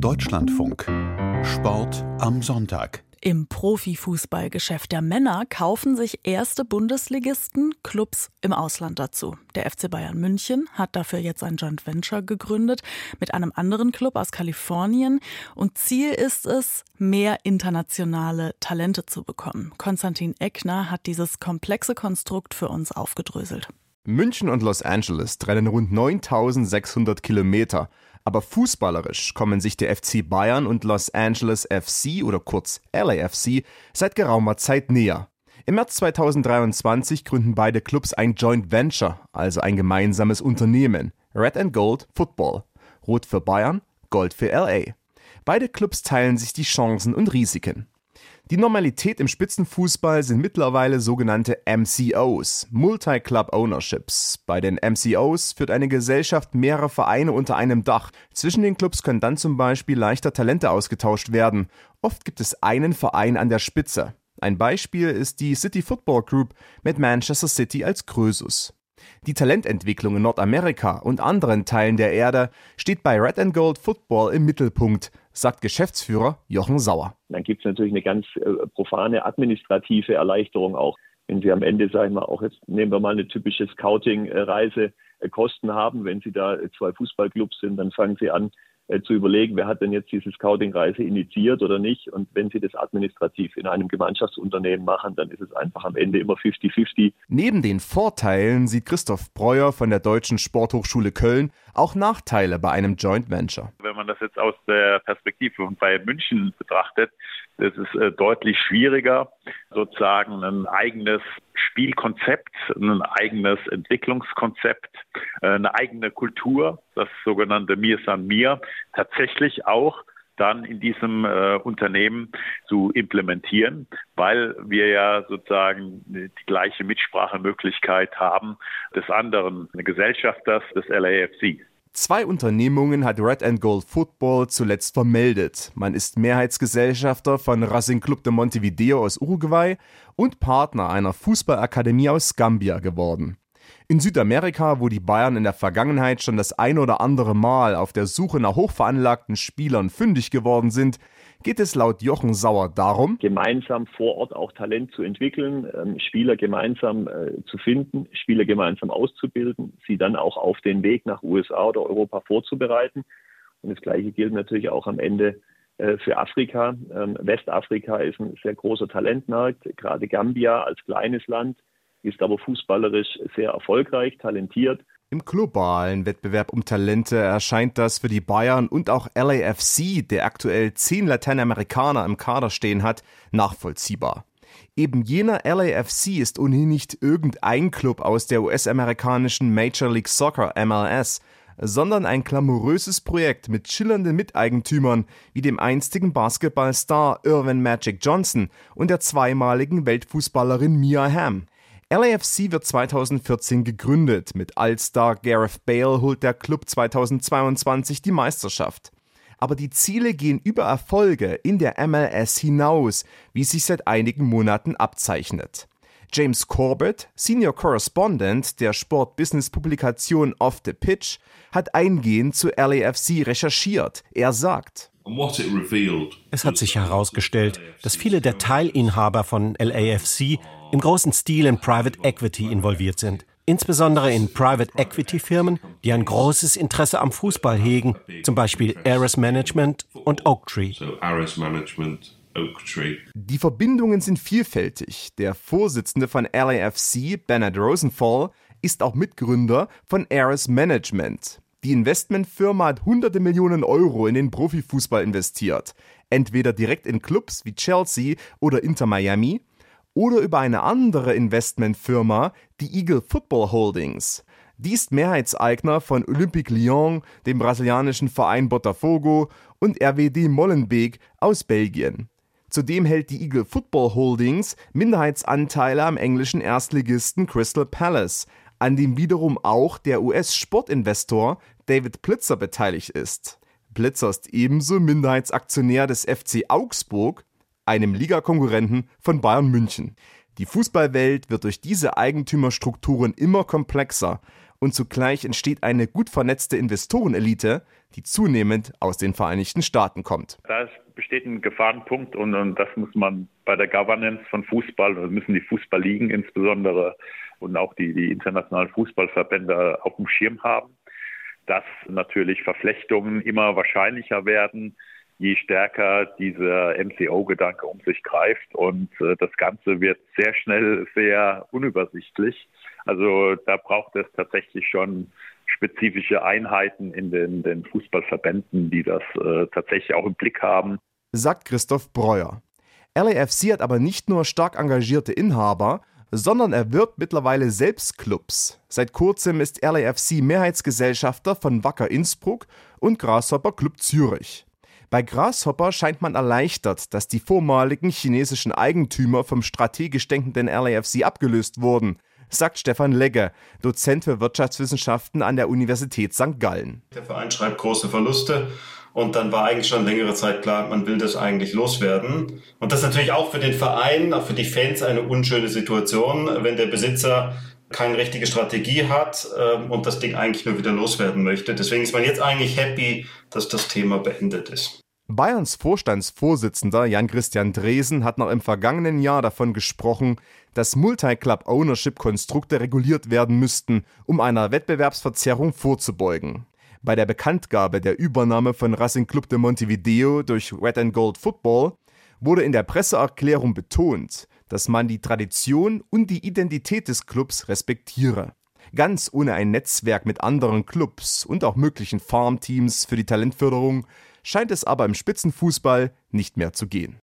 Deutschlandfunk. Sport am Sonntag. Im Profifußballgeschäft der Männer kaufen sich erste Bundesligisten Clubs im Ausland dazu. Der FC Bayern München hat dafür jetzt ein Joint Venture gegründet mit einem anderen Club aus Kalifornien und Ziel ist es, mehr internationale Talente zu bekommen. Konstantin Eckner hat dieses komplexe Konstrukt für uns aufgedröselt. München und Los Angeles trennen rund 9600 Kilometer. Aber fußballerisch kommen sich der FC Bayern und Los Angeles FC oder kurz LAFC seit geraumer Zeit näher. Im März 2023 gründen beide Clubs ein Joint Venture, also ein gemeinsames Unternehmen. Red and Gold Football. Rot für Bayern, Gold für LA. Beide Clubs teilen sich die Chancen und Risiken. Die Normalität im Spitzenfußball sind mittlerweile sogenannte MCOs, Multi-Club Ownerships. Bei den MCOs führt eine Gesellschaft mehrere Vereine unter einem Dach. Zwischen den Clubs können dann zum Beispiel leichter Talente ausgetauscht werden. Oft gibt es einen Verein an der Spitze. Ein Beispiel ist die City Football Group mit Manchester City als Krösus. Die Talententwicklung in Nordamerika und anderen Teilen der Erde steht bei Red and Gold Football im Mittelpunkt, sagt Geschäftsführer Jochen Sauer. Dann gibt es natürlich eine ganz äh, profane administrative Erleichterung auch. Wenn Sie am Ende, sagen wir auch jetzt nehmen wir mal eine typische Scouting-Reise, äh, Kosten haben, wenn Sie da zwei Fußballclubs sind, dann fangen Sie an, äh, zu überlegen, wer hat denn jetzt diese Scouting-Reise initiiert oder nicht. Und wenn Sie das administrativ in einem Gemeinschaftsunternehmen machen, dann ist es einfach am Ende immer 50-50. Neben den Vorteilen sieht Christoph Breuer von der Deutschen Sporthochschule Köln auch Nachteile bei einem Joint Venture. Wenn man das jetzt aus der Perspektive von Bayern München betrachtet, ist es äh, deutlich schwieriger, sozusagen ein eigenes Spielkonzept, ein eigenes Entwicklungskonzept, äh, eine eigene Kultur, das sogenannte Mir San Mir, tatsächlich auch dann in diesem äh, Unternehmen zu implementieren, weil wir ja sozusagen die gleiche Mitsprachemöglichkeit haben des anderen Gesellschafters des LAFC. Zwei Unternehmungen hat Red and Gold Football zuletzt vermeldet. Man ist Mehrheitsgesellschafter von Racing Club de Montevideo aus Uruguay und Partner einer Fußballakademie aus Gambia geworden. In Südamerika, wo die Bayern in der Vergangenheit schon das ein oder andere Mal auf der Suche nach hochveranlagten Spielern fündig geworden sind, geht es laut Jochen Sauer darum, gemeinsam vor Ort auch Talent zu entwickeln, ähm, Spieler gemeinsam äh, zu finden, Spieler gemeinsam auszubilden, sie dann auch auf den Weg nach USA oder Europa vorzubereiten. Und das Gleiche gilt natürlich auch am Ende äh, für Afrika. Ähm, Westafrika ist ein sehr großer Talentmarkt, gerade Gambia als kleines Land ist aber fußballerisch sehr erfolgreich, talentiert im globalen Wettbewerb um Talente erscheint das für die Bayern und auch LAFC, der aktuell zehn Lateinamerikaner im Kader stehen hat, nachvollziehbar. Eben jener LAFC ist ohnehin nicht irgendein Club aus der US-amerikanischen Major League Soccer MLS, sondern ein glamouröses Projekt mit schillernden Miteigentümern wie dem einstigen Basketballstar Irvin Magic Johnson und der zweimaligen Weltfußballerin Mia Hamm. LAFC wird 2014 gegründet. Mit All-Star Gareth Bale holt der Club 2022 die Meisterschaft. Aber die Ziele gehen über Erfolge in der MLS hinaus, wie sich seit einigen Monaten abzeichnet. James Corbett, Senior Correspondent der Sport-Business-Publikation Off the Pitch, hat eingehend zu LAFC recherchiert. Er sagt, es hat sich herausgestellt, dass viele der Teilinhaber von LAFC im großen Stil in Private Equity involviert sind. Insbesondere in Private Equity Firmen, die ein großes Interesse am Fußball hegen, zum Beispiel Ares Management und Oaktree. Die Verbindungen sind vielfältig. Der Vorsitzende von LAFC, Bernard Rosenthal, ist auch Mitgründer von Ares Management. Die Investmentfirma hat hunderte Millionen Euro in den Profifußball investiert. Entweder direkt in Clubs wie Chelsea oder Inter Miami oder über eine andere Investmentfirma, die Eagle Football Holdings. Die ist Mehrheitseigner von Olympique Lyon, dem brasilianischen Verein Botafogo und RWD Molenbeek aus Belgien. Zudem hält die Eagle Football Holdings Minderheitsanteile am englischen Erstligisten Crystal Palace, an dem wiederum auch der US-Sportinvestor David Blitzer beteiligt ist. Blitzer ist ebenso Minderheitsaktionär des FC Augsburg einem Ligakonkurrenten von Bayern München. Die Fußballwelt wird durch diese Eigentümerstrukturen immer komplexer und zugleich entsteht eine gut vernetzte Investorenelite, die zunehmend aus den Vereinigten Staaten kommt. Da besteht ein Gefahrenpunkt und, und das muss man bei der Governance von Fußball, oder müssen die Fußballligen insbesondere und auch die, die internationalen Fußballverbände auf dem Schirm haben, dass natürlich Verflechtungen immer wahrscheinlicher werden, je stärker dieser MCO-Gedanke um sich greift und äh, das Ganze wird sehr schnell sehr unübersichtlich. Also da braucht es tatsächlich schon spezifische Einheiten in den, den Fußballverbänden, die das äh, tatsächlich auch im Blick haben. Sagt Christoph Breuer. LAFC hat aber nicht nur stark engagierte Inhaber, sondern er wirbt mittlerweile selbst Clubs. Seit kurzem ist LAFC Mehrheitsgesellschafter von Wacker Innsbruck und Grasshopper Club Zürich. Bei Grasshopper scheint man erleichtert, dass die vormaligen chinesischen Eigentümer vom strategisch denkenden LAFC abgelöst wurden, sagt Stefan Legge, Dozent für Wirtschaftswissenschaften an der Universität St. Gallen. Der Verein schreibt große Verluste und dann war eigentlich schon längere Zeit klar, man will das eigentlich loswerden. Und das ist natürlich auch für den Verein, auch für die Fans eine unschöne Situation, wenn der Besitzer keine richtige Strategie hat ähm, und das Ding eigentlich nur wieder loswerden möchte. Deswegen ist man jetzt eigentlich happy, dass das Thema beendet ist. Bayerns Vorstandsvorsitzender Jan-Christian Dresen hat noch im vergangenen Jahr davon gesprochen, dass Multi-Club-Ownership-Konstrukte reguliert werden müssten, um einer Wettbewerbsverzerrung vorzubeugen. Bei der Bekanntgabe der Übernahme von Racing Club de Montevideo durch Red and Gold Football wurde in der Presseerklärung betont, dass man die Tradition und die Identität des Clubs respektiere. Ganz ohne ein Netzwerk mit anderen Clubs und auch möglichen Farmteams für die Talentförderung scheint es aber im Spitzenfußball nicht mehr zu gehen.